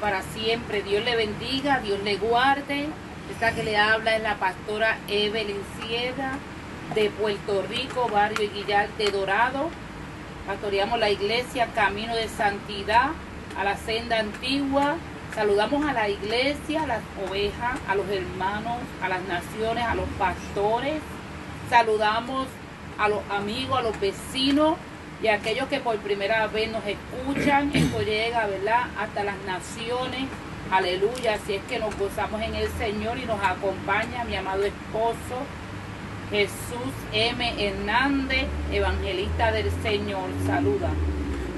Para siempre. Dios le bendiga, Dios le guarde. Esta que le habla es la pastora Evelyn Sierra de Puerto Rico, barrio Guillar de Dorado. Pastoreamos la iglesia Camino de Santidad, a la senda antigua. Saludamos a la iglesia, a las ovejas, a los hermanos, a las naciones, a los pastores. Saludamos a los amigos, a los vecinos y aquellos que por primera vez nos escuchan, esto llega, ¿verdad? Hasta las naciones. Aleluya. Así es que nos gozamos en el Señor y nos acompaña mi amado esposo Jesús M. Hernández, evangelista del Señor. Saluda.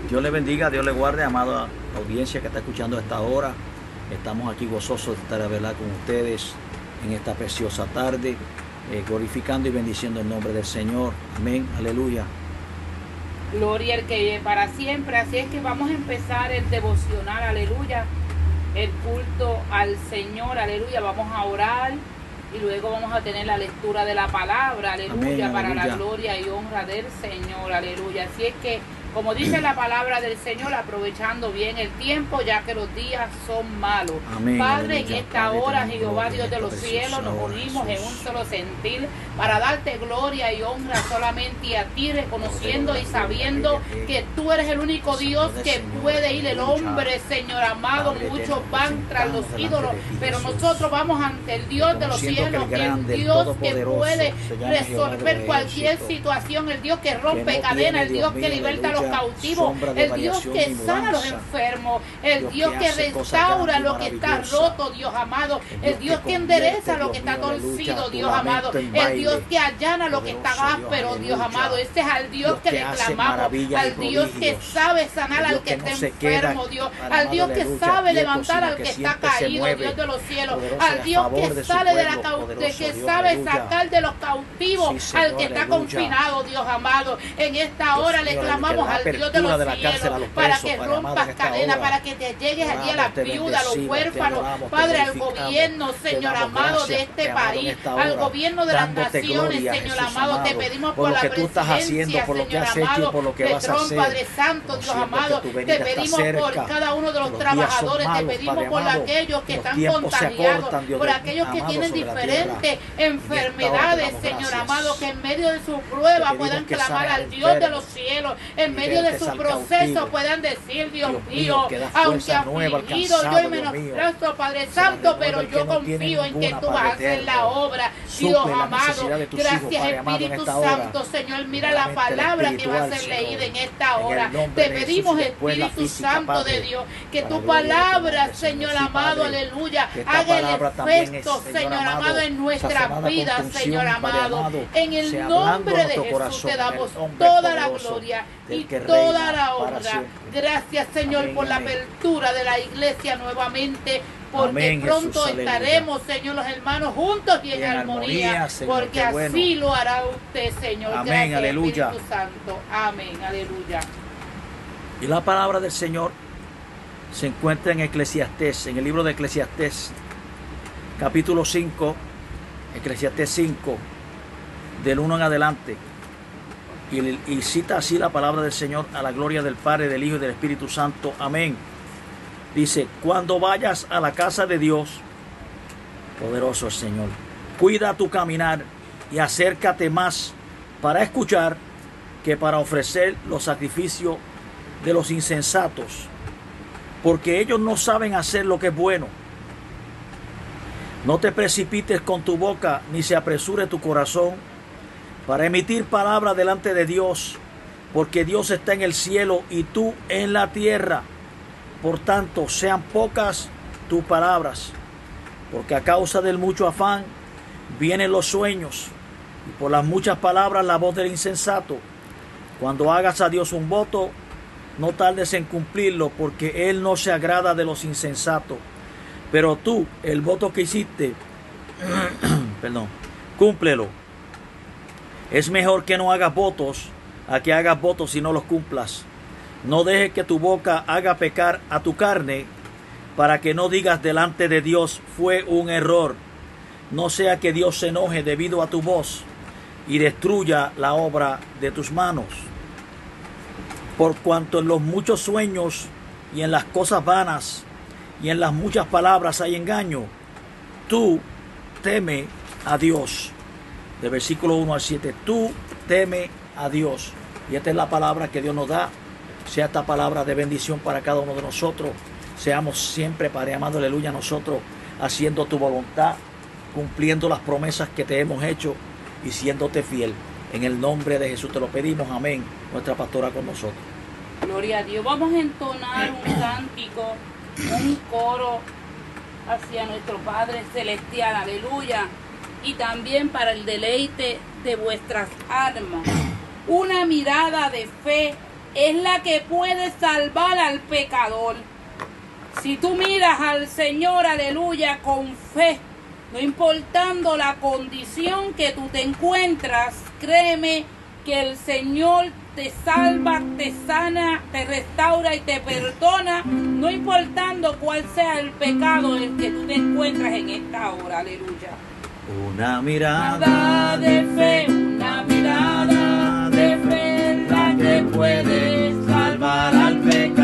Dios le bendiga, Dios le guarde, amada audiencia que está escuchando a esta hora. Estamos aquí gozosos de estar ¿verdad? con ustedes en esta preciosa tarde, eh, glorificando y bendiciendo el nombre del Señor. Amén, aleluya. Gloria al que para siempre. Así es que vamos a empezar el devocional, aleluya. El culto al Señor, aleluya. Vamos a orar y luego vamos a tener la lectura de la palabra, aleluya, para la gloria y honra del Señor, aleluya. Así es que como dice la palabra del Señor, aprovechando bien el tiempo, ya que los días son malos. Padre, en esta hora, Jehová Dios de los cielos, nos unimos en un solo sentir para darte gloria y honra solamente a ti, reconociendo y sabiendo que tú eres el único Dios que puede ir el hombre, Señor amado. Muchos van tras los ídolos, pero nosotros vamos ante el Dios de los cielos, el Dios que puede resolver cualquier situación, el Dios que rompe cadenas, el Dios que liberta a los cautivos, el Dios que sana a los enfermos, el Dios que restaura lo que está roto, Dios amado, el Dios que endereza lo que está torcido, Dios amado, el Dios que allana lo que está áspero, Dios amado, ese es al Dios que le clamamos, al Dios que sabe sanar al que está enfermo, Dios, al Dios que sabe levantar al que está caído, Dios de los cielos, al Dios que sale de la que sabe sacar de los cautivos al que está confinado, Dios amado. En esta hora le clamamos al Dios de los cielos para que rompas cadenas, para que te llegues allí a la viuda, a los huérfanos, Padre, al gobierno, Señor amado, de este país, al gobierno de las naciones, Señor amado, te pedimos por la presidencia, por lo que has hecho por lo que vas a hacer. Padre Santo, Dios amado, te pedimos por cada uno de los trabajadores, te pedimos por aquellos que están contagiados, por aquellos que tienen diferentes enfermedades, Señor amado, que en medio de su prueba puedan clamar al Dios de los cielos, en medio de su proceso puedan decir, Dios, mío, aunque afligido yo y menosprecio, Padre Santo, pero yo confío en que tú vas a hacer la obra, Dios amado. Gracias, Espíritu Santo, Señor. Mira la palabra que va a ser leída en esta hora. Te pedimos, Espíritu Santo de Dios, que tu palabra, Señor amado, aleluya, haga el efecto, Señor amado, en nuestra vida, Señor amado. En el nombre de Jesús te damos toda la gloria y toda la honra. Gracias Señor por la apertura de la iglesia nuevamente. Porque pronto estaremos, Señor, los hermanos juntos y en, armonía, porque así lo hará usted, Señor. Amén, aleluya. Espíritu Santo. Amén, aleluya. Y la palabra del Señor se encuentra en Eclesiastés, en el libro de Eclesiastés, capítulo 5, Eclesiastés 5, del 1 en adelante. Y, cita así la palabra del Señor a la gloria del Padre, del Hijo y del Espíritu Santo. Amén. Dice, cuando vayas a la casa de Dios, poderoso el Señor, cuida tu caminar y acércate más para escuchar que para ofrecer los sacrificios de los insensatos, porque ellos no saben hacer lo que es bueno. No te precipites con tu boca, ni se apresure tu corazón para emitir palabra delante de Dios, porque Dios está en el cielo y tú en la tierra. Por tanto, sean pocas tus palabras, porque a causa del mucho afán vienen los sueños, y por las muchas palabras la voz del insensato. Cuando hagas a Dios un voto, no tardes en cumplirlo, porque Él no se agrada de los insensatos. Pero tú, el voto que hiciste, perdón, cúmplelo. Es mejor que no hagas votos a que hagas votos y no los cumplas. No dejes que tu boca haga pecar a tu carne, para que no digas delante de Dios fue un error. No sea que Dios se enoje debido a tu voz y destruya la obra de tus manos. Por cuanto en los muchos sueños y en las cosas vanas y en las muchas palabras hay engaño, tú teme a Dios. De versículo 1 al 7, tú teme a Dios. Y esta es la palabra que Dios nos da. Sea esta palabra de bendición para cada uno de nosotros. Seamos siempre, Padre amado, aleluya, nosotros haciendo tu voluntad, cumpliendo las promesas que te hemos hecho y siéndote fiel. En el nombre de Jesús te lo pedimos, amén. Nuestra pastora con nosotros. Gloria a Dios. Vamos a entonar un cántico, un coro hacia nuestro Padre Celestial, aleluya. Y también para el deleite de vuestras almas. Una mirada de fe es la que puede salvar al pecador. Si tú miras al Señor, aleluya, con fe, no importando la condición que tú te encuentras, créeme que el Señor te salva, te sana, te restaura y te perdona, no importando cuál sea el pecado en que tú te encuentras en esta hora, aleluya. Una mirada de fe, una mirada de fe, la que puede salvar al pecador.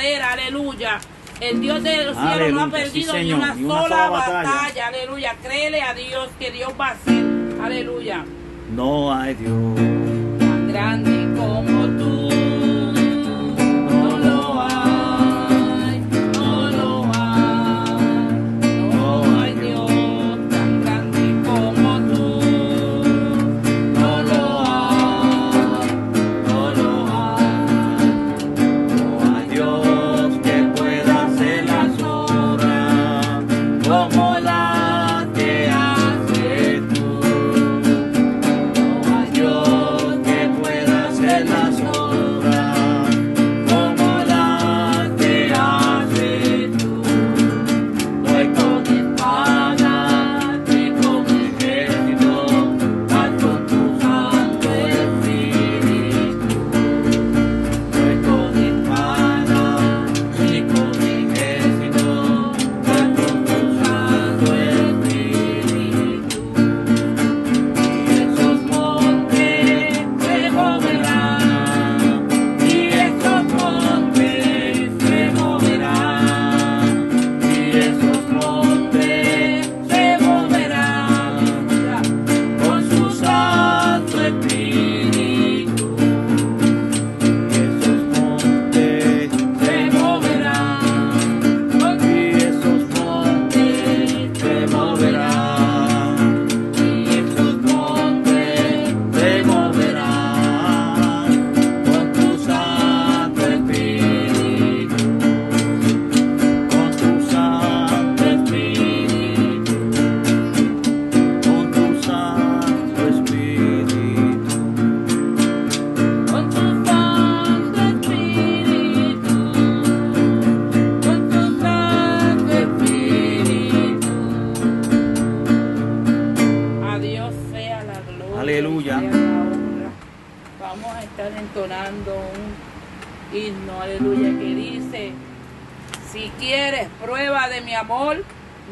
Aleluya. El Dios de los cielos no ha Aleluya, sí, perdido ni una ni una sola sola batalla. batalla. aleluya. Créele a Dios que Dios va a hacer, aleluya. No hay Dios. Si quieres prueba de mi amor,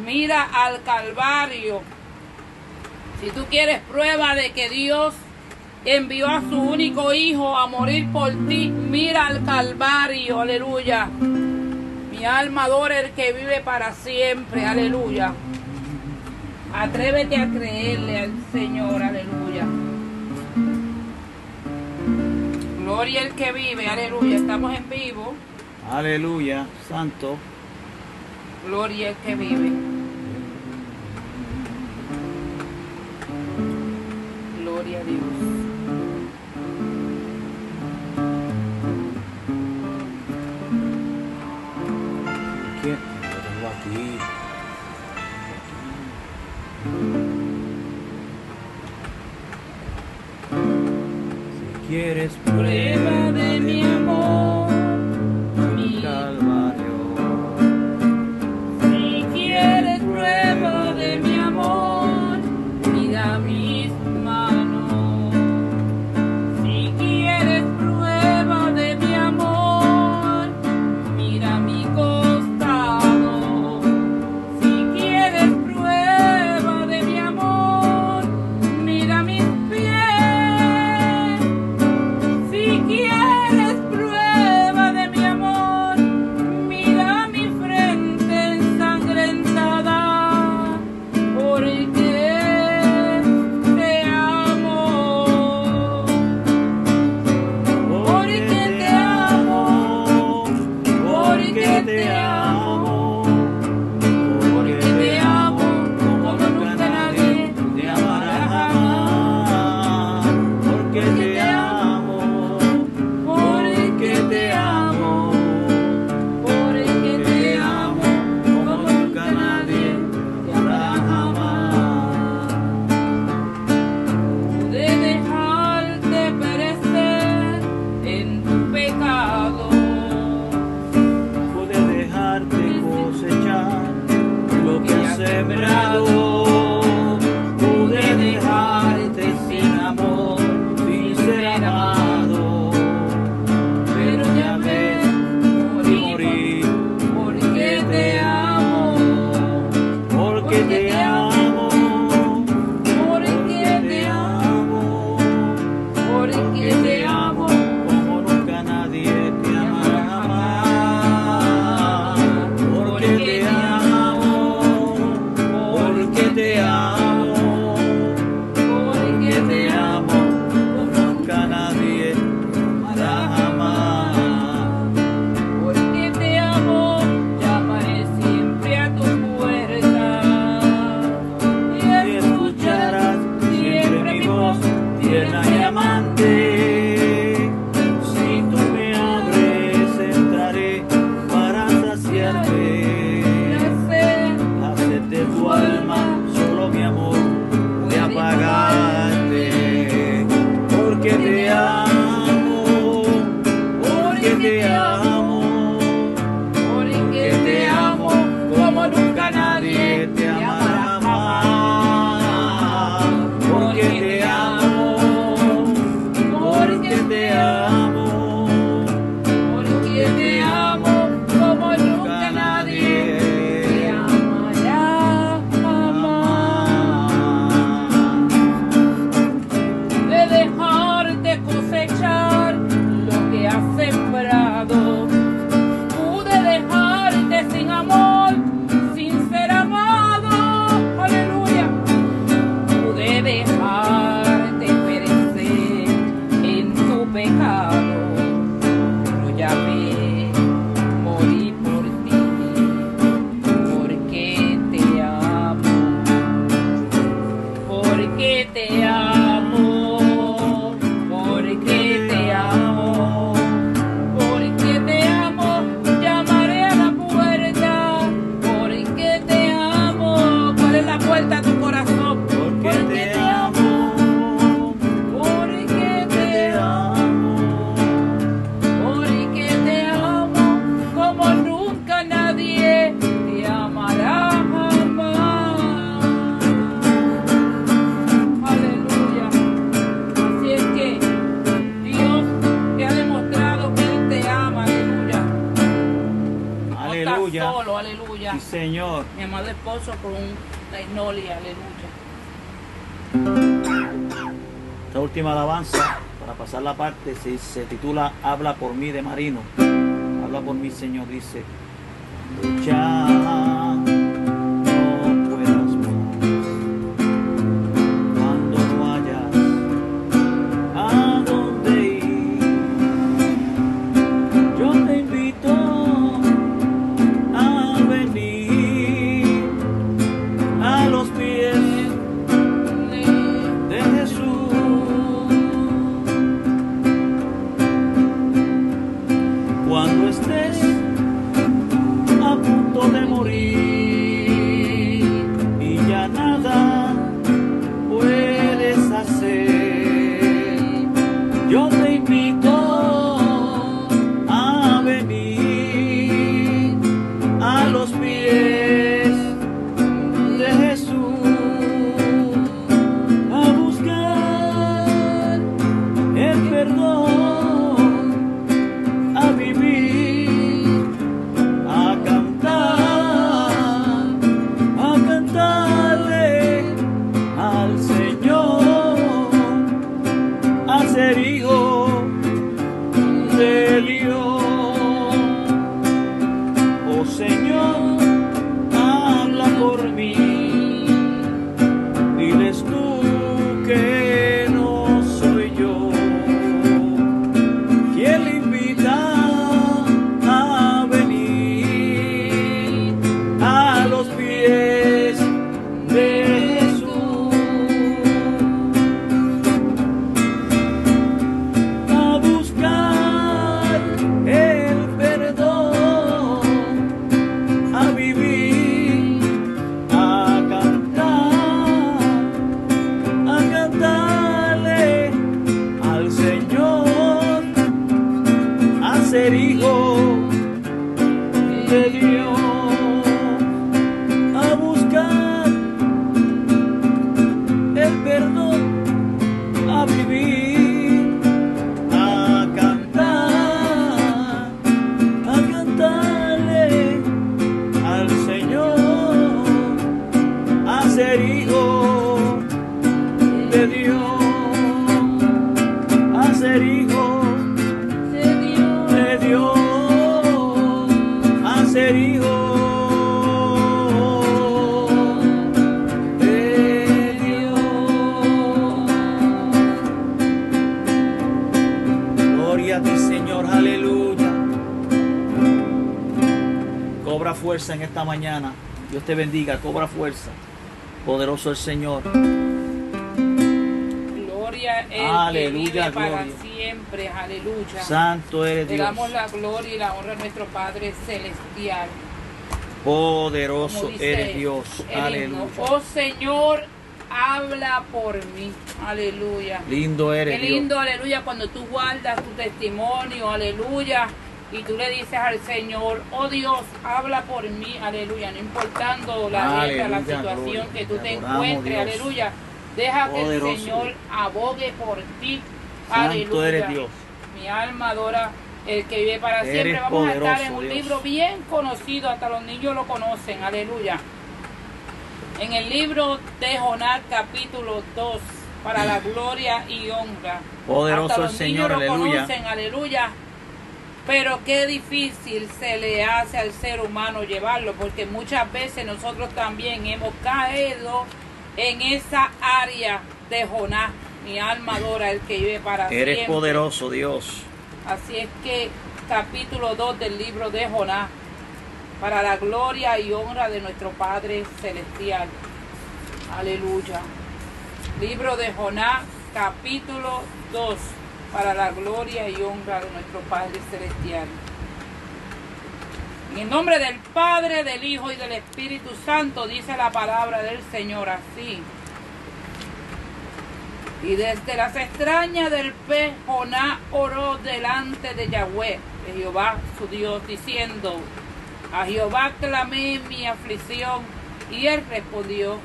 mira al Calvario. Si tú quieres prueba de que Dios envió a su único hijo a morir por ti, mira al Calvario, aleluya. Mi alma adora el que vive para siempre, aleluya. Atrévete a creerle al Señor, aleluya. Gloria al que vive, aleluya. Estamos en vivo. Aleluya, santo. Gloria al que vive. Gloria a Dios. Sí, Señor. Mi amado esposo con la ignolia, aleluya. Esta última alabanza, para pasar la parte, se, se titula Habla por mí de Marino. Habla por mí, Señor, dice. Ya te bendiga, cobra fuerza. Poderoso el Señor. Gloria el Aleluya, que vive para gloria. siempre, aleluya. Santo eres Le Dios. damos la gloria y la honra a nuestro Padre Celestial. Poderoso eres Dios. himno, Aleluya. Oh Señor, habla por mí. Aleluya. Lindo Qué eres Dios. lindo, aleluya, cuando tú guardas tu testimonio, aleluya, y tú le dices al Señor, oh Dios, habla por mí, aleluya, no importando la letra, la Aleluya, situación gloria, que tú te adoramos, encuentres, Dios. aleluya. Deja que el Señor abogue por ti, Santo aleluya. eres Dios. Mi alma adora el que vive para Eres siempre. Vamos a estar en un Dios. libro bien conocido, hasta los niños lo conocen, aleluya. En el libro de Jonás, capítulo 2, para la gloria y honra. Poderoso Hasta el los Señor, niños lo conocen, aleluya. Pero qué difícil se le hace al ser humano llevarlo, porque muchas veces nosotros también hemos caído en esa área de Jonás. Mi alma adora el que vive para Eres siempre. poderoso, Dios. Así es que capítulo 2 del libro de Jonás, para la gloria y honra de nuestro Padre Celestial. Aleluya. Libro de Jonás, capítulo 2, para la gloria y honra de nuestro Padre Celestial. En el nombre del Padre, del Hijo y del Espíritu Santo, dice la palabra del Señor así. Y desde las extrañas del pez, oró delante de Yahweh, de Jehová su Dios, diciendo, a Jehová clamé mi aflicción, y él respondió,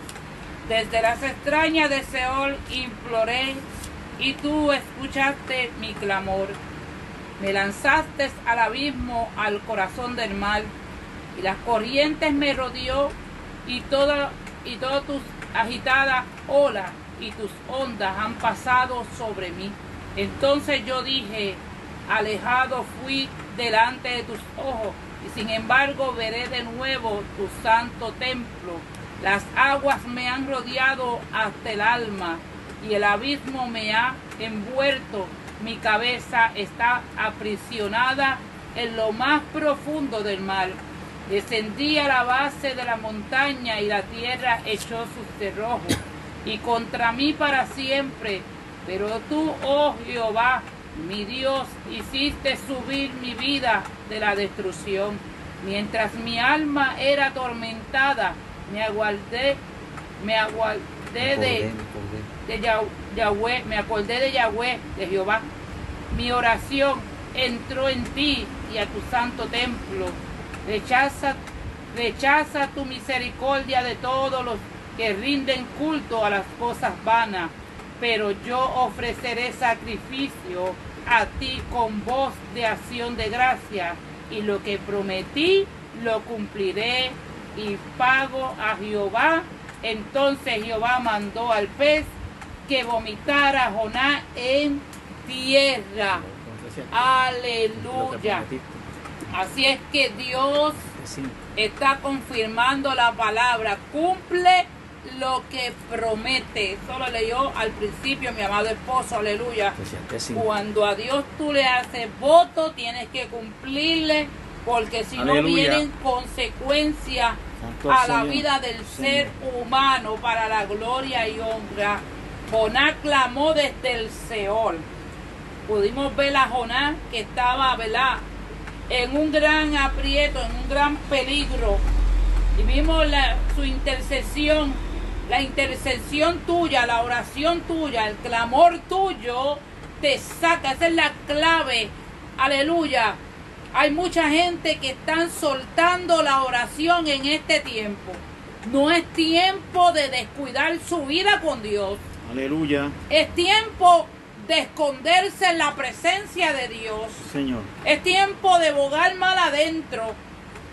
desde las extrañas de Seol imploré, y tú escuchaste mi clamor. Me lanzaste al abismo, al corazón del mal, y las corrientes me rodeó y toda y todas tus agitadas olas y tus ondas han pasado sobre mí. Entonces yo dije, alejado fui delante de tus ojos, y sin embargo veré de nuevo tu santo templo. Las aguas me han rodeado hasta el alma, y el abismo me ha envuelto. Mi cabeza está aprisionada en lo más profundo del mar. Descendí a la base de la montaña y la tierra echó sus cerrojos y contra mí para siempre. Pero tú, oh Jehová, mi Dios, hiciste subir mi vida de la destrucción. Mientras mi alma era atormentada, me aguardé, me aguardé de, de Yahweh, me acordé de Yahweh, de Jehová. Mi oración entró en ti y a tu santo templo. Rechaza, rechaza tu misericordia de todos los que rinden culto a las cosas vanas, pero yo ofreceré sacrificio a ti con voz de acción de gracia, y lo que prometí lo cumpliré y pago a Jehová. Entonces Jehová mandó al pez que vomitara a Jonás en tierra. Aleluya. Así es que Dios está confirmando la palabra. Cumple lo que promete. Eso lo leyó al principio mi amado esposo, aleluya. Cuando a Dios tú le haces voto, tienes que cumplirle, porque si no vienen consecuencias a la vida del ser humano para la gloria y honra. Jonás clamó desde el Seol. Pudimos ver a Jonás que estaba, ¿verdad? En un gran aprieto, en un gran peligro. Y vimos su intercesión la intercesión tuya, la oración tuya, el clamor tuyo te saca. Esa es la clave. Aleluya. Hay mucha gente que están soltando la oración en este tiempo. No es tiempo de descuidar su vida con Dios. Aleluya. Es tiempo de esconderse en la presencia de Dios. Señor. Es tiempo de bogar mal adentro.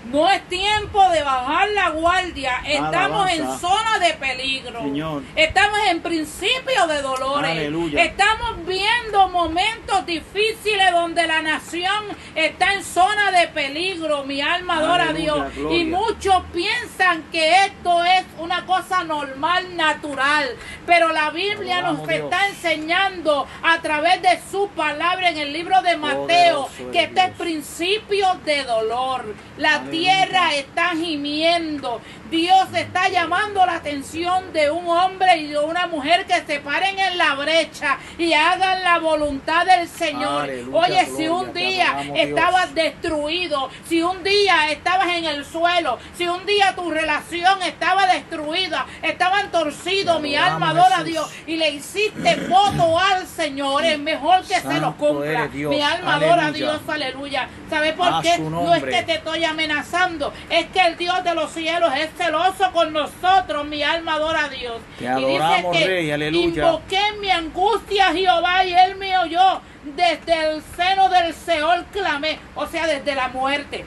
No es tiempo de bajar la guardia. Estamos en zona de peligro. Estamos en principio de dolores. Estamos viendo momentos difíciles donde la nación está en zona de peligro. Mi alma adora a Dios. Y muchos piensan que esto es una cosa normal, natural. Pero la Biblia nos está enseñando a través de su palabra en el libro de Mateo que este es principio de dolor. La tierra está gimiendo. Dios está llamando la atención de un hombre y de una mujer que se paren en la brecha y hagan la voluntad del Señor. Oye, si un día estabas destruido, si un día estabas en el suelo, si un día tu relación estaba destruida, estaban torcidos, mi alma adora a Dios y le hiciste voto al Señor, es mejor que se lo cumpla. Mi alma adora a Dios, aleluya. ¿Sabes por qué? No es que te estoy amenazando, es que el Dios de los cielos es celoso con nosotros, mi alma adora a Dios. y dice que rey, aleluya. invoqué mi angustia a Jehová y él me oyó. Desde el seno del Seol clamé, o sea, desde la muerte.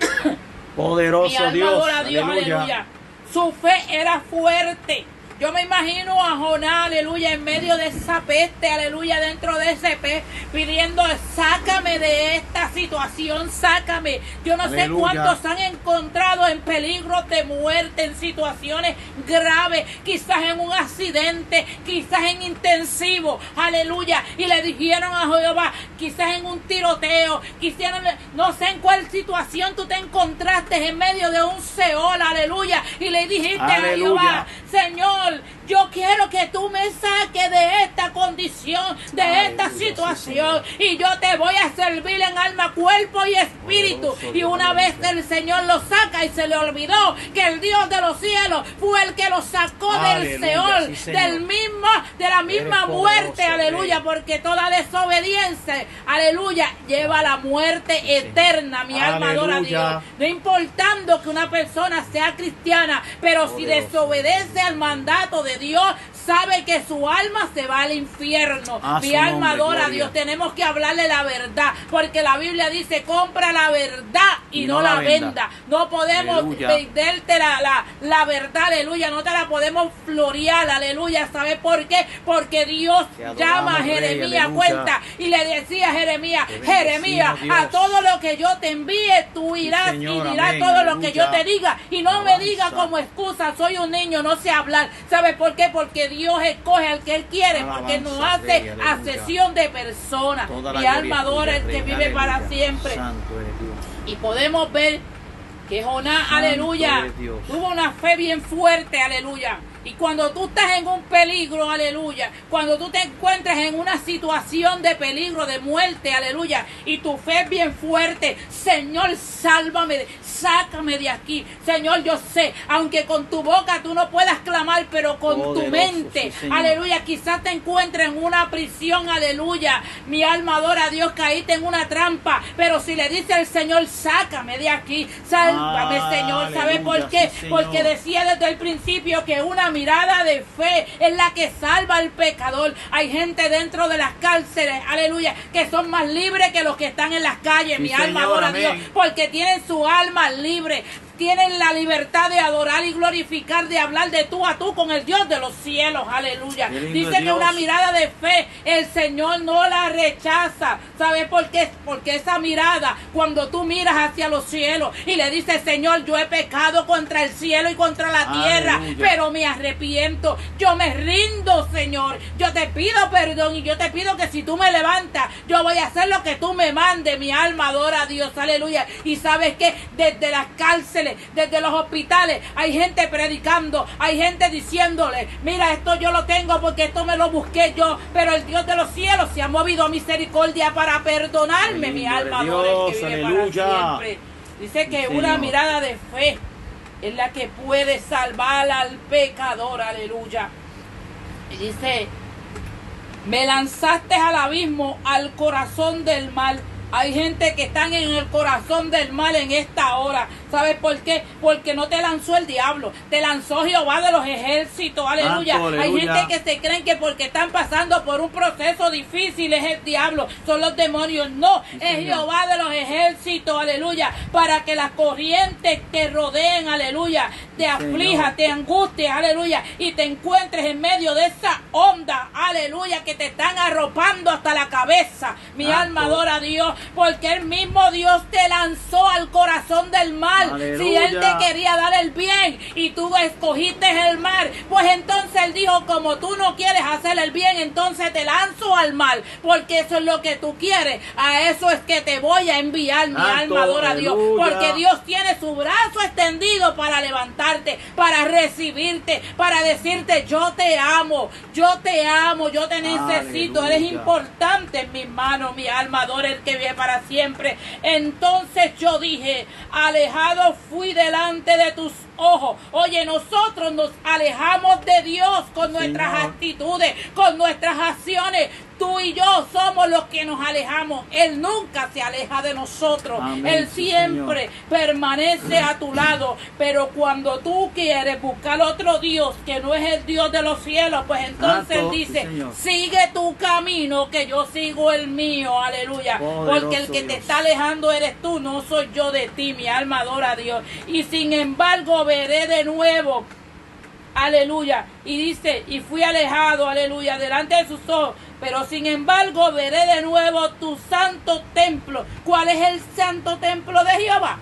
Poderoso mi alma Dios, adora a Dios, aleluya. Su fe era fuerte yo me imagino a Jonás, aleluya, en medio de esa peste, aleluya, dentro de ese pez, pidiendo, sácame de esta situación, sácame. Yo no sé cuántos han encontrado en peligro de muerte, en situaciones graves, quizás en un accidente, quizás en intensivo, aleluya. Y le dijeron a Jehová, quizás en un tiroteo, quizás no sé en cuál situación tú te encontraste en medio de un Seol, aleluya. Y le dijiste a Jehová, Señor, yo quiero que tú me saques de esta condición, de esta situación. Y yo te voy a servir en alma, cuerpo y espíritu. Y una vez el Señor lo saca y se le olvidó que el Dios de los cielos fue el que lo sacó del Seol, del mismo, de la misma muerte, aleluya, porque toda desobediencia, aleluya, lleva a la muerte eterna. Mi alma adora a Dios. No importando que una persona sea cristiana, pero si desobedece al mandato de Dios sabe que su alma se va al infierno. A Mi alma adora a. Dios. Tenemos que hablarle la verdad, porque la Biblia dice, compra la verdad y, Y no, no la venda. venda. No podemos Aleluya. venderte la, la, la verdad, aleluya. No te la podemos florear, aleluya. ¿Sabe por qué? Porque Dios llama a Jeremías, cuenta y le decía a Jeremías, Jeremías, a todo lo que yo te envíe, tú irás Señor, y dirás amén, todo lo que yo te diga. Y no me diga como excusa, soy un niño, no sé hablar. ¿Sabe por qué? Porque Dios escoge al que Él quiere, porque nos Alabanza, hace Rey, a aleluya. sesión de personas. Mi alma adora el que vive para siempre. Dios. Y podemos ver que Jonás, aleluya, Dios. tuvo una fe bien fuerte, aleluya. Y cuando tú estás en un peligro, aleluya, cuando tú te encuentras en una situación de peligro, de muerte, aleluya, y tu fe es bien fuerte, Señor, sálvame, sácame de aquí. Señor, yo sé, aunque con tu boca tú no puedas clamar, pero con tu mente, sí, aleluya, quizás te encuentres en una prisión, aleluya. Mi alma adora a Dios, caíste en una trampa, pero si le dice al Señor, sácame de aquí, sálvame, Ah, Señor. ¿Sabes aleluya, por qué? sí. Porque decía desde el principio que una mirada de fe es la que salva al pecador. Hay gente dentro de las cárceles, aleluya, que son más libres que los que están en las calles. Sí, Mi alma Señor, adora a. Dios, porque tienen su alma libre. Tienen la libertad de adorar y glorificar, de hablar de tú a tú con el Dios de los cielos. Aleluya. Dice que una mirada de fe, el Señor no la rechaza. ¿Sabes por qué? Porque esa mirada, cuando tú miras hacia los cielos y le dices, Señor, yo he pecado contra el cielo y contra la tierra, Aleluya. pero me arrepiento. Yo me rindo, Señor. Yo te pido perdón y yo te pido que si tú me levantas, yo voy a hacer lo que tú me mandes. Mi alma adora a Dios. Aleluya. Y sabes que desde las cárceles, desde los hospitales, hay gente predicando, hay gente diciéndole, mira, esto yo lo tengo porque esto me lo busqué yo, pero el Dios de los cielos se ha movido a misericordia para perdonarme. Mi alma Dios, que vive aleluya. para siempre. Dice que Sí, una mirada de fe es la que puede salvar al pecador, aleluya. Y dice, me lanzaste al abismo, al corazón del mal. Hay gente que están en el corazón del mal en esta hora. ¿Sabes por qué? Porque no te lanzó el diablo, te lanzó Jehová de los ejércitos. Aleluya. Santo, Hay aleluya. gente que se creen que porque están pasando por un proceso difícil es el diablo, son los demonios. No, Sí, es Señor. Jehová de los ejércitos. Aleluya. Para que las corrientes te rodeen. Aleluya. Te Sí, aflija, Señor. te angusties. Aleluya. Y te encuentres en medio de esa onda. Aleluya. Que te están arropando hasta la cabeza. Mi Santo. alma adora a Dios. Porque el mismo Dios te lanzó al corazón del mal. Si Él te quería dar el bien y tú escogiste el mal, pues entonces Él dijo, como tú no quieres hacer el bien, entonces te lanzo al mal. Porque eso es lo que tú quieres. A eso es que te voy a enviar. Mi Santo, alma adora a Dios. Porque Dios tiene su brazo extendido para levantarte, para recibirte, para decirte yo te amo, yo te amo, yo te necesito, eres Aleluya. importante en mis manos, mi alma adora el que vive para siempre. Entonces yo dije, fui delante de tus ojos. Oye, nosotros nos alejamos de Dios con nuestras Señor. actitudes, con nuestras acciones. Tú y yo somos los que nos alejamos. Él nunca se aleja de nosotros. Amén, Él siempre permanece a tu lado. Pero cuando tú quieres buscar otro Dios que no es el Dios de los cielos, pues entonces Santo, Él dice, Señor. sigue tu camino que yo sigo el mío. Aleluya. Poderoso Porque el que te está alejando eres tú, no soy yo de ti. Mi alma adora a Dios. Y sin embargo veré de nuevo Aleluya. Y dice, y fui alejado, aleluya, delante de sus ojos. Pero sin embargo veré de nuevo tu santo templo. ¿Cuál es el santo templo de Jehová?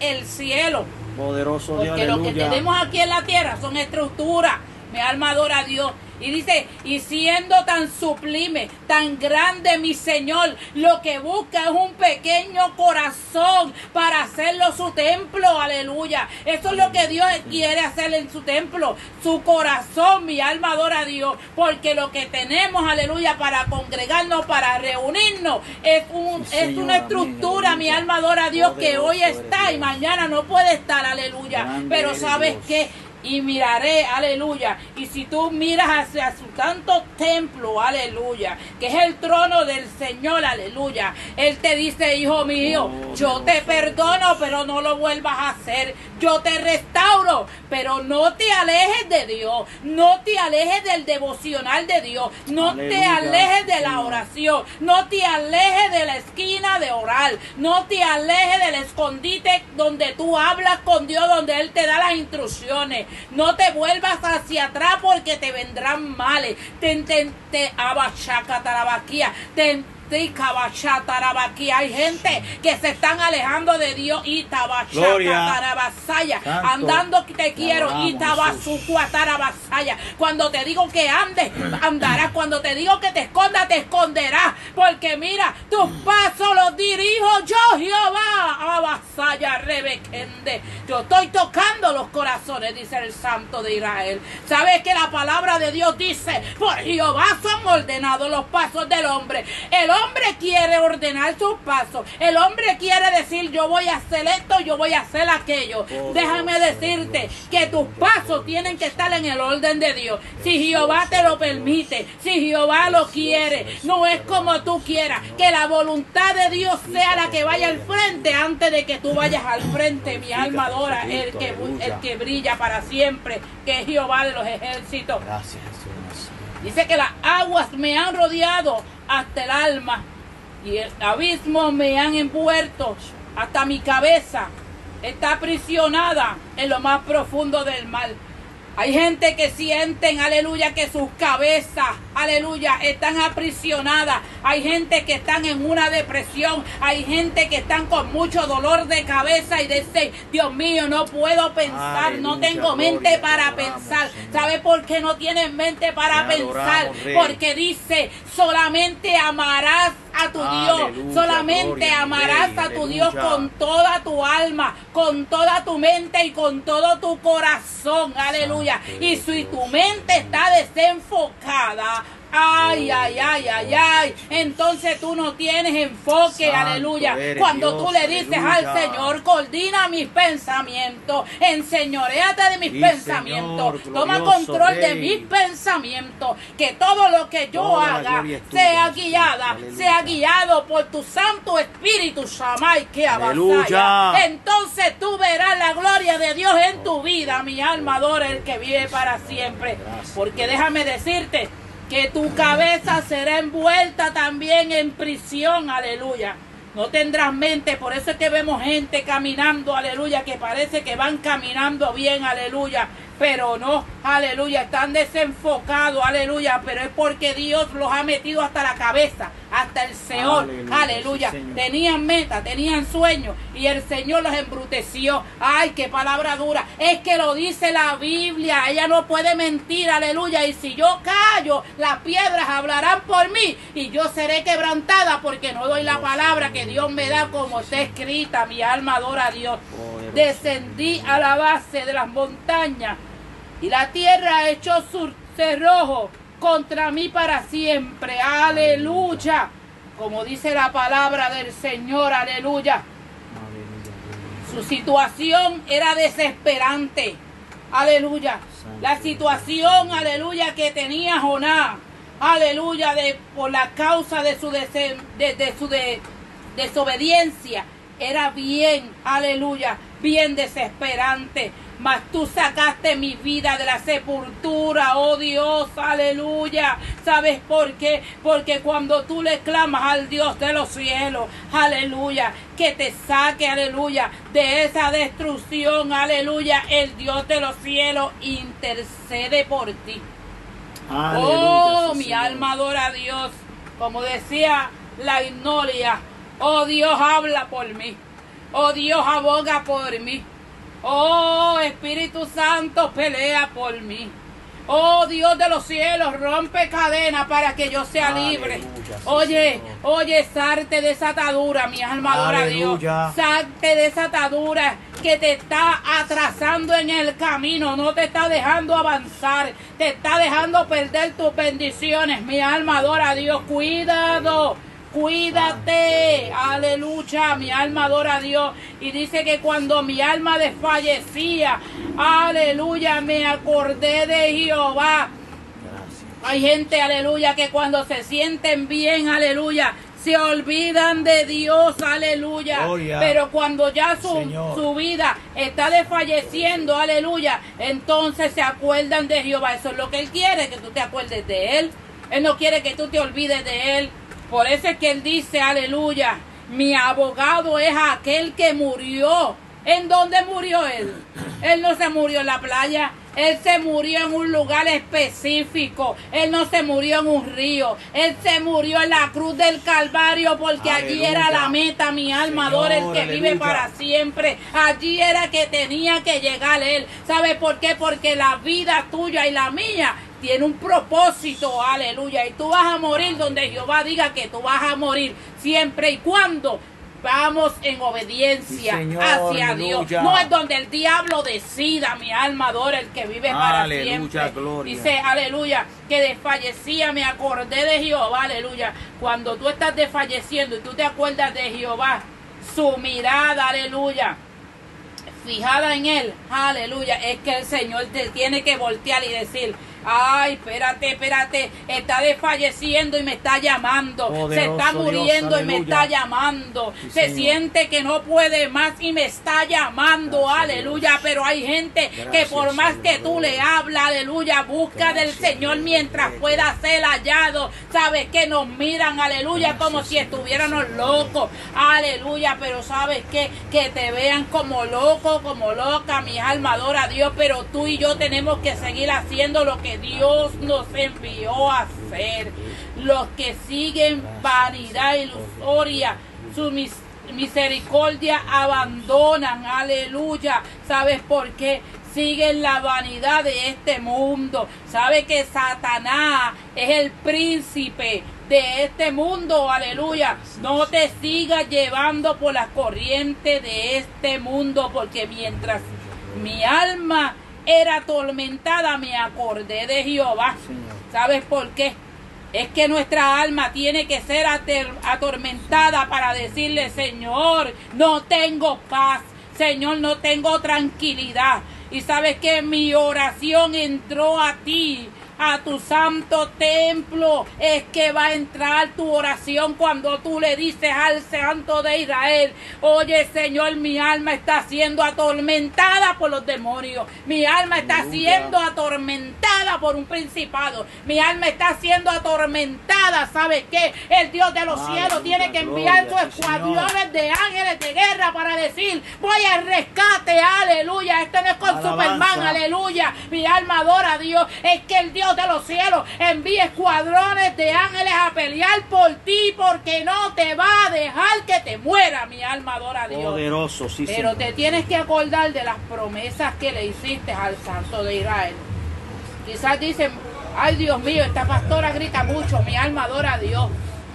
El cielo. Poderoso Dios, Porque lo que tenemos aquí en la tierra son estructuras. Mi alma adora a Dios. Y dice, y siendo tan sublime, tan grande mi Señor, lo que busca es un pequeño corazón para hacerlo su templo, aleluya. Eso es lo que Dios quiere hacer en su templo, su corazón, mi alma adora a Dios, porque lo que tenemos, aleluya, para congregarnos, para reunirnos, es, un, Sí, es una estructura, mi alma adora a Dios, que hoy está y mañana no puede estar, aleluya. Pero sabes que y miraré, aleluya. Y si tú miras hacia su santo templo, aleluya, que es el trono del Señor, aleluya, Él te dice, hijo mío, Oh, yo te perdono, pero no lo vuelvas a hacer. Yo te restauro, pero no te alejes de Dios, no te alejes del devocional de Dios, no te alejes de la oración, no te alejes de la esquina de orar, no te alejes del escondite donde tú hablas con Dios, donde Él te da las instrucciones. No te vuelvas hacia atrás porque te vendrán males. Te, te, te, te. Hay gente que se están alejando de Dios y andando te quiero y. Cuando te digo que andes, andarás. Cuando te digo que te escondas, te esconderás. Porque mira, tus pasos los dirijo yo, Jehová. Abasaya, rebequende. Yo estoy tocando los corazones, dice el Santo de Israel. ¿Sabes que la palabra de Dios dice, por Jehová son ordenados los pasos del hombre? El hombre quiere ordenar sus pasos. El hombre quiere decir, yo voy a hacer esto, yo voy a hacer aquello. Oh, Déjame Dios, decirte Dios, que tus pasos tienen que estar en el orden de Dios. Si Jehová te lo permite, si Jehová lo quiere, no es como tú quieras. Que la voluntad de Dios sea la que vaya al frente antes de que tú vayas al frente, mi alma adora, el que, el que brilla para siempre, que es Jehová de los ejércitos. Gracias. Dice que las aguas me han rodeado hasta el alma y el abismo me han envuelto hasta mi cabeza. Está aprisionada en lo más profundo del mar. Hay gente que sienten, aleluya, que sus cabezas, aleluya, están aprisionadas. Hay gente que están en una depresión. Hay gente que están con mucho dolor de cabeza y dicen, Dios mío, no puedo pensar, no tengo mente para adoramos, pensar. ¿Sabe por qué no tienes mente para pensar? adoramos. Porque dice, solamente amarás a tu Dios, solamente gloria, amarás a tu Dios con toda tu alma, con toda tu mente y con todo tu corazón, aleluya. Santo Y si tu mente está desenfocada, Ay, ay, ay, ay, ay. Entonces tú no tienes enfoque, Santo aleluya. Cuando Dios, tú le dices aleluya. al Señor, coordina mis pensamientos, enseñoreate de mis Sí, pensamientos, Señor, toma control de mis pensamientos, que todo lo que yo Toda haga sea guiada, aleluya. sea guiado por tu Santo Espíritu, Shamay, que Aleluya. avasalla. Entonces tú verás la gloria de Dios en tu vida, mi alma adora el que vive para siempre. Porque déjame decirte que tu cabeza será envuelta también en prisión, aleluya. No tendrás mente, por eso es que vemos gente caminando, aleluya, que parece que van caminando bien, aleluya, pero no, aleluya, están desenfocados, aleluya, pero es porque Dios los ha metido hasta la cabeza, hasta el Señor, Aleluya, aleluya. sí, Señor. Tenían meta, tenían sueños y el Señor los embruteció. Ay, qué palabra dura. Es que lo dice la Biblia. Ella no puede mentir, aleluya. Y si yo callo, las piedras hablarán por mí y yo seré quebrantada porque no doy la palabra que Dios me da como está escrita. Mi alma adora a Dios. Poderoso. Descendí a la base de las montañas y la tierra echó su cerrojo contra mí para siempre. Aleluya. Como dice la palabra del Señor, aleluya. Su situación era desesperante. Aleluya. La situación, aleluya, que tenía Jonás. Aleluya, de, por la causa de su, de, de su de- desobediencia. Era bien, aleluya, bien desesperante. Mas tú sacaste mi vida de la sepultura, oh Dios, aleluya. ¿Sabes por qué? Porque cuando tú le clamas al Dios de los cielos, aleluya, que te saque, aleluya, de esa destrucción, aleluya, el Dios de los cielos intercede por ti. Aleluya, Oh, mi Señor. alma adora a Dios. Como decía la ignoria, oh Dios habla por mí. Oh Dios aboga por mí. Oh Espíritu Santo pelea por mí. Oh Dios de los cielos, rompe cadenas para que yo sea libre. Oye, Señor. oye, salte de esa atadura, mi alma adora a Dios. Salte de esa atadura que te está atrasando en el camino, no te está dejando avanzar, te está dejando perder tus bendiciones. Mi alma adora a Dios. Cuidado, Cuídate, aleluya, mi alma adora a Dios. Y dice que cuando mi alma desfallecía, aleluya, me acordé de Jehová. Hay gente, aleluya, que cuando se sienten bien, aleluya, se olvidan de Dios, aleluya. Pero cuando ya su, su, vida está desfalleciendo, aleluya, entonces se acuerdan de Jehová. Eso es lo que Él quiere, que tú te acuerdes de Él. Él no quiere que tú te olvides de Él. Por eso es que Él dice, aleluya, mi abogado es aquel que murió. ¿En dónde murió Él? Él no se murió en la playa. Él se murió en un lugar específico. Él no se murió en un río. Él se murió en la cruz del Calvario porque allí era la meta, mi alma adora el que vive para siempre. Allí era que tenía que llegar Él. ¿Sabe por qué? Porque la vida tuya y la mía tiene un propósito, aleluya. Y tú vas a morir donde Jehová diga que tú vas a morir siempre y cuando Vamos en obediencia hacia Dios. No es donde el diablo decida, mi alma adora el que vive para siempre. Dice, aleluya, que desfallecía, me acordé de Jehová, aleluya. Cuando tú estás desfalleciendo y tú te acuerdas de Jehová, su mirada, aleluya, fijada en él, aleluya, es que el Señor te tiene que voltear y decir, Ay, espérate, espérate. Está desfalleciendo y me está llamando. Se está muriendo y me está llamando. Se siente que no puede más y me está llamando. aleluya. Pero hay gente que por más que tú le hablas, aleluya, busca del Señor mientras pueda ser hallado. Sabes que nos miran, aleluya, como si estuviéramos locos. Aleluya. Pero sabes que que te vean como loco, como loca, mi alma adora a Dios. Pero tú y yo tenemos que seguir haciendo lo que Dios nos envió a hacer. Los que siguen vanidad ilusoria, su misericordia abandonan. Aleluya. ¿Sabes por qué? Siguen la vanidad de este mundo. ¿Sabe que Satanás es el príncipe de este mundo? Aleluya. No te sigas llevando por las corrientes de este mundo porque mientras mi alma era atormentada, me acordé de Jehová. ¿Sabes por qué? Es que nuestra alma tiene que ser atormentada para decirle, Señor, no tengo paz. Señor, no tengo tranquilidad. Y sabes que mi oración entró a ti a tu santo templo, es que va a entrar tu oración cuando tú le dices al santo de Israel, oye Señor, mi alma está siendo atormentada por los demonios, mi alma está siendo atormentada por un principado, mi alma está siendo atormentada, ¿sabe qué? El Dios de los cielos tiene que enviar sus escuadrones de ángeles de guerra para decir, voy al rescate, aleluya, esto no es con Superman, aleluya, mi alma adora a Dios, es que el Dios de los cielos envíe escuadrones de ángeles a pelear por ti porque no te va a dejar que te muera, mi alma adora a Dios. Poderoso, sí, Pero te tienes que acordar de las promesas que le hiciste al santo de Israel. Quizás dicen, ay Dios mío, esta pastora grita mucho, mi alma adora a Dios.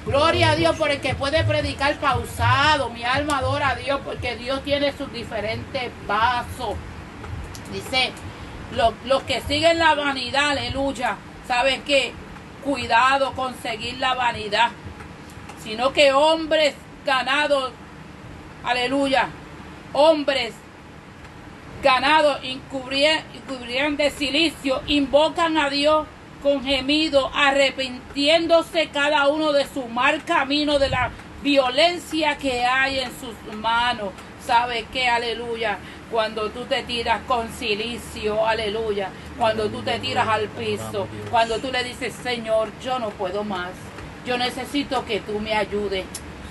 Gloria a Dios por el que puede predicar pausado. Mi alma adora a Dios porque Dios tiene sus diferentes pasos. Dice, los, que siguen la vanidad, aleluya, ¿saben qué? Cuidado con seguir la vanidad, sino que hombres ganados, aleluya, hombres ganados, encubrían de silicio, invocan a Dios con gemido, arrepintiéndose cada uno de su mal camino, de la violencia que hay en sus manos. ¿Sabe qué? Aleluya cuando tú te tiras con silicio, aleluya, cuando tú te tiras al piso, cuando tú le dices, Señor, yo no puedo más, yo necesito que tú me ayudes,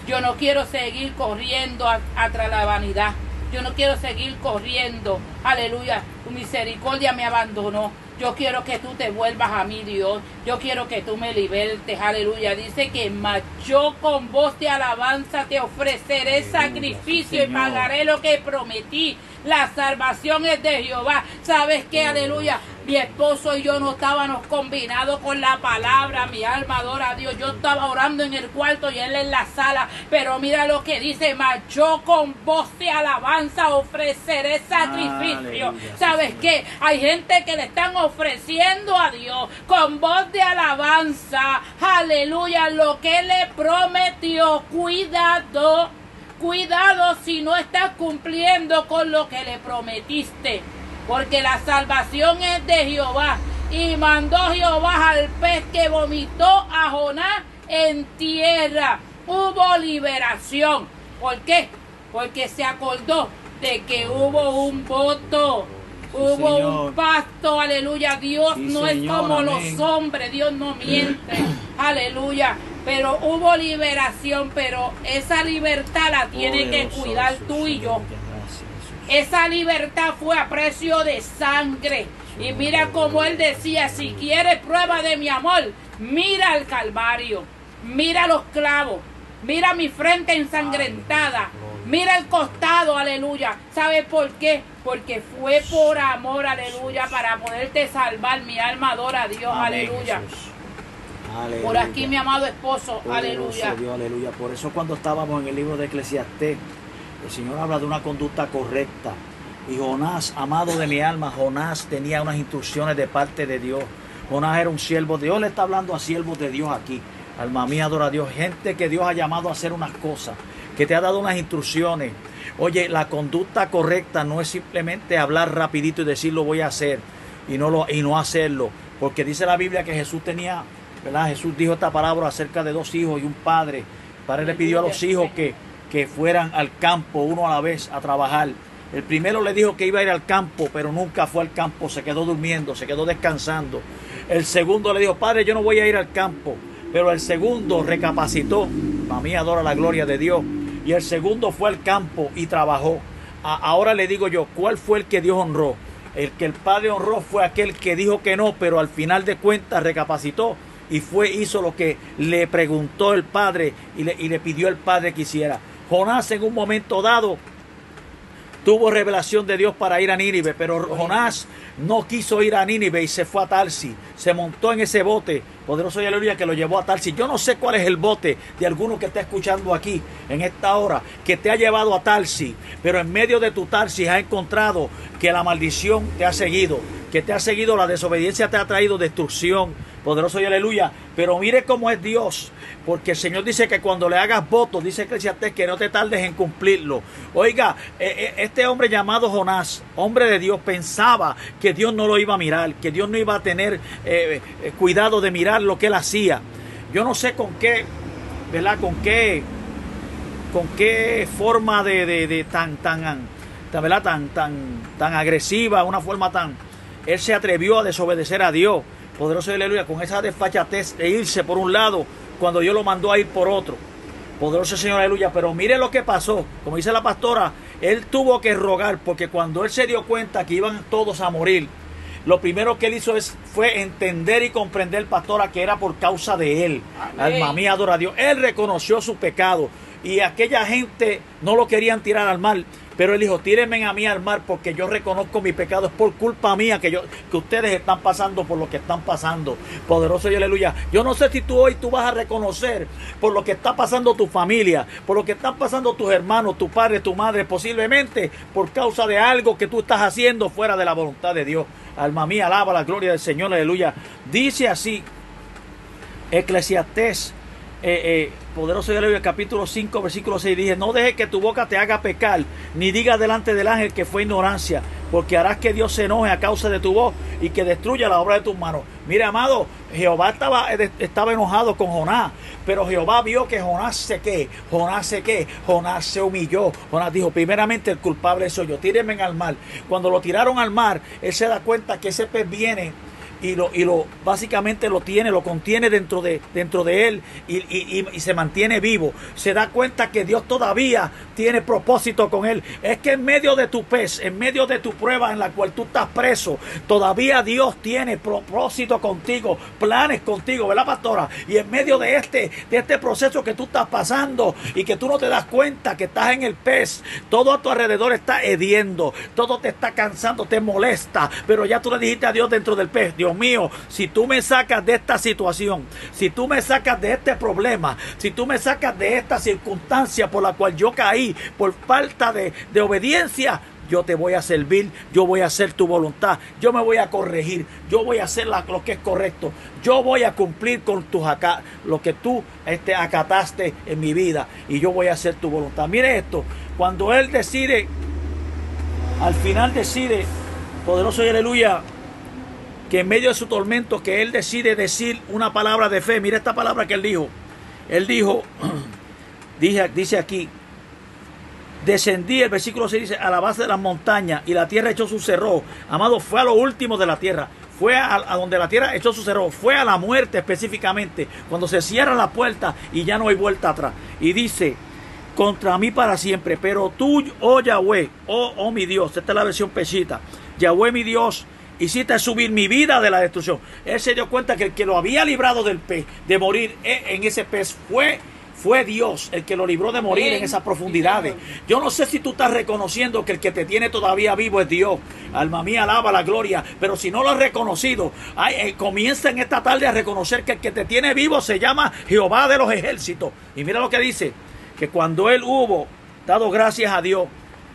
yo no quiero seguir corriendo atrás la vanidad, yo no quiero seguir corriendo, aleluya, tu misericordia me abandonó, yo quiero que tú te vuelvas a mí, Dios. Yo quiero que tú me libertes. Aleluya. Dice que más yo con voz de alabanza te ofreceré sacrificio y pagaré lo que prometí. La salvación es de Jehová. ¿Sabes qué? Aleluya. Mi esposo y yo no estábamos combinados con la palabra. Mi alma adora a Dios. Yo estaba orando en el cuarto y él en la sala. Pero mira lo que dice, mas yo con voz de alabanza ofreceré sacrificio. ¿Sabes qué? Hay gente que le están ofreciendo a Dios con voz de alabanza. Aleluya. Lo que le prometió. Cuidado. Cuidado si no estás cumpliendo con lo que le prometiste porque la salvación es de Jehová. Y mandó Jehová al pez que vomitó a Jonás en tierra. Hubo liberación. ¿Por qué? Porque se acordó de que hubo un voto. hubo un pacto, aleluya. Dios no es como los hombres, Dios no miente, aleluya. Pero hubo liberación, pero esa libertad la tiene que cuidar tú y yo. Esa libertad fue a precio de sangre. Y mira como él decía, si quieres prueba de mi amor, mira el Calvario, mira los clavos, mira mi frente ensangrentada, mira el costado, aleluya. ¿Sabes por qué? Porque fue por amor, aleluya, para poderte salvar. Mi alma adora a Dios, aleluya. Por aquí, mi amado esposo, aleluya. aleluya. Por eso cuando estábamos en el libro de Eclesiastés, el Señor habla de una conducta correcta. Y Jonás, amado de mi alma, Jonás tenía unas instrucciones de parte de Dios. Jonás era un siervo. Dios le está hablando a siervos de Dios aquí. Alma mía, adora a Dios. Gente que Dios ha llamado a hacer unas cosas. Que te ha dado unas instrucciones. Oye, la conducta correcta no es simplemente hablar rapidito y decir lo voy a hacer y no, lo, y no hacerlo. Porque dice la Biblia que Jesús tenía, Jesús dijo esta palabra acerca de dos hijos y un padre. El padre le pidió a los hijos que que fueran al campo uno a la vez a trabajar. El primero le dijo que iba a ir al campo, pero nunca fue al campo, se quedó durmiendo, se quedó descansando. El segundo le dijo, padre, yo no voy a ir al campo. Pero el segundo recapacitó, a mí adora la gloria de Dios. Y el segundo fue al campo y trabajó. ahora le digo yo, ¿cuál fue el que Dios honró? El que el padre honró fue aquel que dijo que no, pero al final de cuentas recapacitó y fue, hizo lo que le preguntó el padre y le, y le pidió el padre que hiciera. Jonás en un momento dado tuvo revelación de Dios para ir a Nínive, pero Jonás no quiso ir a Nínive y se fue a Tarsi. Se montó en ese bote, poderoso y aleluya, que lo llevó a Tarsi. Yo no sé cuál es el bote de alguno que está escuchando aquí en esta hora, que te ha llevado a Tarsi, pero en medio de tu Tarsi ha encontrado que la maldición te ha seguido, que te ha seguido, la desobediencia te ha traído destrucción Poderoso y aleluya. Pero mire cómo es Dios. Porque el Señor dice que cuando le hagas votos, dice Eclesiastés, que no te tardes en cumplirlo. Oiga, eh, eh, este hombre llamado Jonás, hombre de Dios, pensaba que Dios no lo iba a mirar, que Dios no iba a tener eh, cuidado de mirar lo que él hacía. Yo no sé con qué, ¿verdad? Con qué, con qué forma de, de, tan, tan, ¿verdad? Tan, tan, tan agresiva, una forma tan... Él se atrevió a desobedecer a Dios poderoso aleluya, con esa desfachatez de irse por un lado cuando Dios lo mandó a ir por otro. Poderoso Señor, aleluya. Pero mire lo que pasó. Como dice la pastora, él tuvo que rogar porque cuando él se dio cuenta que iban todos a morir, lo primero que él hizo es, fue entender y comprender, pastora, que era por causa de él. Alma mía, adora a Dios. Él reconoció su pecado y aquella gente no lo querían tirar al mal. Pero él dijo, tírenme a mí al mar porque yo reconozco mi pecado. Es por culpa mía que, yo, que ustedes están pasando por lo que están pasando. Poderoso y aleluya. Yo no sé si tú hoy tú vas a reconocer por lo que está pasando tu familia, por lo que están pasando tus hermanos, tu padre, tu madre, posiblemente por causa de algo que tú estás haciendo fuera de la voluntad de Dios. Alma mía, alaba la gloria del Señor, aleluya. Dice así, Eclesiastés eh, eh, poderoso el capítulo 5, versículo 6, dije, no dejes que tu boca te haga pecar, ni diga delante del ángel que fue ignorancia, porque harás que Dios se enoje a causa de tu voz y que destruya la obra de tus manos. Mire, amado, Jehová estaba, eh, estaba enojado con Jonás, pero Jehová vio que Jonás se qué, Jonás se qué, Jonás se humilló. Jonás dijo, primeramente el culpable soy yo, tírenme al mar. Cuando lo tiraron al mar, él se da cuenta que ese pez viene y lo, y lo básicamente lo tiene, lo contiene dentro de, dentro de él y, y, y, se mantiene vivo. Se da cuenta que Dios todavía tiene propósito con él. Es que en medio de tu pez, en medio de tu prueba en la cual tú estás preso, todavía Dios tiene propósito contigo, planes contigo, ¿verdad, pastora? Y en medio de este, de este proceso que tú estás pasando y que tú no te das cuenta que estás en el pez, todo a tu alrededor está hediendo, todo te está cansando, te molesta, pero ya tú le dijiste a Dios dentro del pez, Dios mío, si tú me sacas de esta situación, si tú me sacas de este problema, si tú me sacas de esta circunstancia por la cual yo caí, por falta de, de obediencia, yo te voy a servir, yo voy a hacer tu voluntad, yo me voy a corregir, yo voy a hacer lo que es correcto, yo voy a cumplir con tus acá, lo que tú este, acataste en mi vida y yo voy a hacer tu voluntad. Mire esto, cuando Él decide, al final decide, poderoso y aleluya, que en medio de su tormento, que Él decide decir una palabra de fe, mire esta palabra que Él dijo, Él dijo, dice aquí, Descendí, el versículo 6 dice, a la base de las montañas y la tierra echó su cerro. Amado, fue a lo último de la tierra. Fue a, donde la tierra echó su cerro. Fue a la muerte específicamente. Cuando se cierra la puerta y ya no hay vuelta atrás. Y dice, contra mí para siempre. Pero tú, oh Yahweh, oh, oh mi Dios. Esta es la versión pechita. Yahweh mi Dios, hiciste subir mi vida de la destrucción. Él se dio cuenta que el que lo había librado del pez, de morir en ese pez, fue fue Dios el que lo libró de morir en esas profundidades. Yo no sé si tú estás reconociendo que el que te tiene todavía vivo es Dios. Alma mía, alaba la gloria. Pero si no lo has reconocido, eh, comienza en esta tarde a reconocer que el que te tiene vivo se llama Jehová de los ejércitos. Y mira lo que dice, que cuando él hubo dado gracias a Dios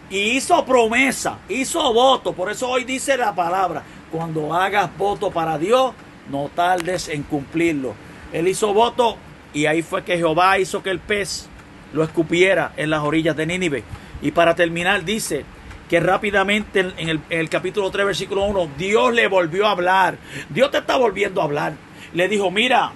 y hizo promesa, hizo voto, por eso hoy dice la palabra, cuando hagas voto para Dios, no tardes en cumplirlo. Él hizo voto y ahí fue que Jehová hizo que el pez lo escupiera en las orillas de Nínive. Y para terminar dice que rápidamente en el, capítulo 3, versículo 1, Dios le volvió a hablar. Dios te está volviendo a hablar. Le dijo, mira,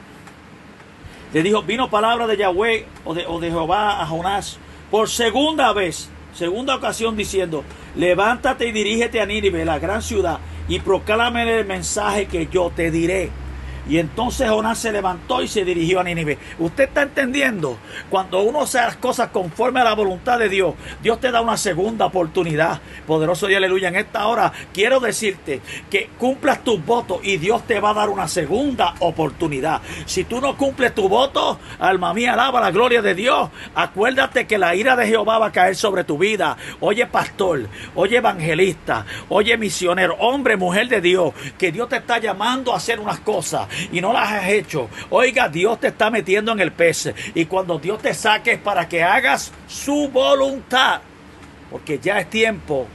le dijo, vino palabra de Yahweh o de, o de Jehová a Jonás por segunda vez, segunda ocasión diciendo, levántate y dirígete a Nínive, la gran ciudad, y proclámele el mensaje que yo te diré. Y entonces Jonás se levantó y se dirigió a Nínive. ¿Usted está entendiendo? Cuando uno hace las cosas conforme a la voluntad de Dios, Dios te da una segunda oportunidad. Poderoso y aleluya. En esta hora quiero decirte que cumplas tus votos y Dios te va a dar una segunda oportunidad. Si tú no cumples tu voto, alma mía, alaba la gloria de Dios. Acuérdate que la ira de Jehová va a caer sobre tu vida. Oye, pastor, oye, evangelista, oye, misionero, hombre, mujer de Dios, que Dios te está llamando a hacer unas cosas y no las has hecho, oiga, Dios te está metiendo en el pez. Y cuando Dios te saque es para que hagas su voluntad. Porque ya es tiempo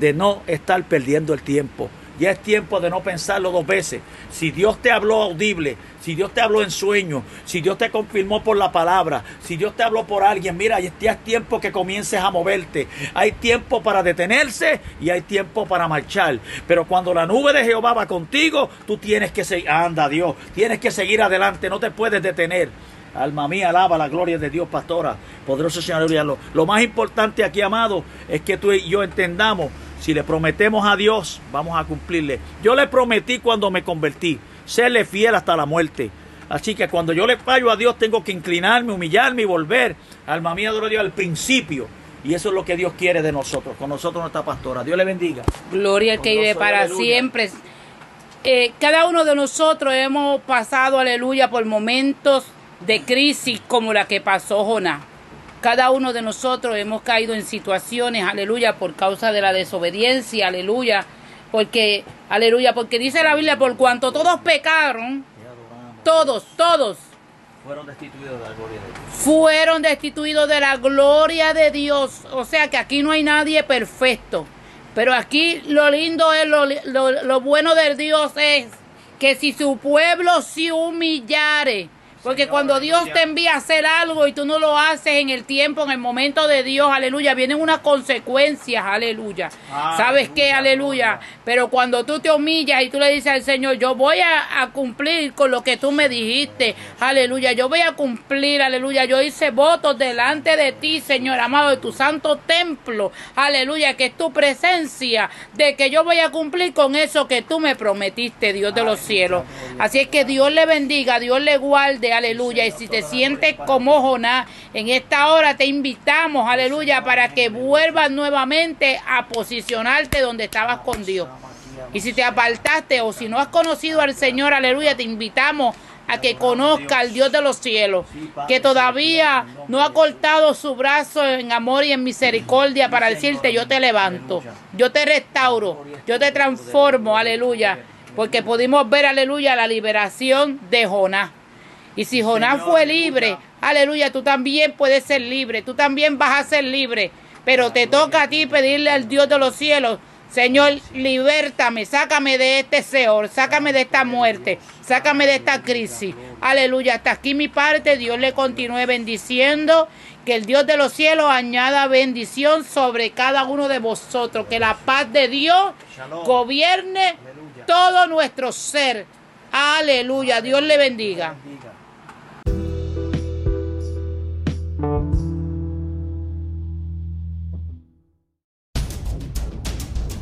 de no estar perdiendo el tiempo. Ya es tiempo de no pensarlo dos veces. Si Dios te habló audible, si Dios te habló en sueño, si Dios te confirmó por la palabra, si Dios te habló por alguien, mira, ya es tiempo que comiences a moverte. Hay tiempo para detenerse y hay tiempo para marchar. Pero cuando la nube de Jehová va contigo, tú tienes que seguir, Dios, tienes que seguir adelante, no te puedes detener. Alma mía, alaba la gloria de Dios, pastora. Poderoso Señor, lo, lo más importante aquí, amado, es que tú y yo entendamos si le prometemos a Dios, vamos a cumplirle. Yo le prometí cuando me convertí, serle fiel hasta la muerte. Así que cuando yo le fallo a Dios, tengo que inclinarme, humillarme y volver. Alma mía, adoro a Dios al principio. Y eso es lo que Dios quiere de nosotros, con nosotros nuestra pastora. Dios le bendiga. Gloria al que vive para siempre. Eh, cada uno de nosotros hemos pasado, aleluya, por momentos de crisis como la que pasó Jonás. Cada uno de nosotros hemos caído en situaciones, aleluya, por causa de la desobediencia, aleluya, porque, aleluya, porque dice la Biblia, por cuanto todos pecaron, todos, todos, fueron destituidos de la gloria de Dios. Fueron destituidos de la gloria de Dios. O sea que aquí no hay nadie perfecto. Pero aquí lo lindo es, lo, lo bueno de Dios es que si su pueblo se humillare, Porque cuando Dios te envía a hacer algo y tú no lo haces en el tiempo, en el momento de Dios, aleluya, vienen unas consecuencias, aleluya. ¿Sabes qué? Aleluya. Pero cuando tú te humillas y tú le dices al Señor, yo voy a, a cumplir con lo que tú me dijiste, aleluya, yo voy a cumplir, aleluya, yo hice votos delante de ti, Señor amado, de tu santo templo, aleluya, que es tu presencia, de que yo voy a cumplir con eso que tú me prometiste, Dios de los cielos. Así es que Dios le bendiga, Dios le guarde, aleluya. Y si te sientes como Jonás, en esta hora te invitamos, aleluya, para que vuelvas nuevamente a posicionarte donde estabas con Dios. Y si te apartaste o si no has conocido al Señor, aleluya, te invitamos a que conozca al Dios de los cielos, que todavía no ha cortado su brazo en amor y en misericordia para decirte, yo te levanto, yo te restauro, yo te transformo, aleluya, porque pudimos ver, aleluya, la liberación de Jonás. Y si Jonás fue libre, aleluya, tú también puedes ser libre, tú también vas a ser libre, pero te toca a ti pedirle al Dios de los cielos, Señor, libértame, sácame de este Señor, sácame de esta muerte, sácame de esta crisis. Aleluya, hasta aquí mi parte, Dios le continúe bendiciendo, que el Dios de los cielos añada bendición sobre cada uno de vosotros, que la paz de Dios gobierne todo nuestro ser. Aleluya, Dios le bendiga.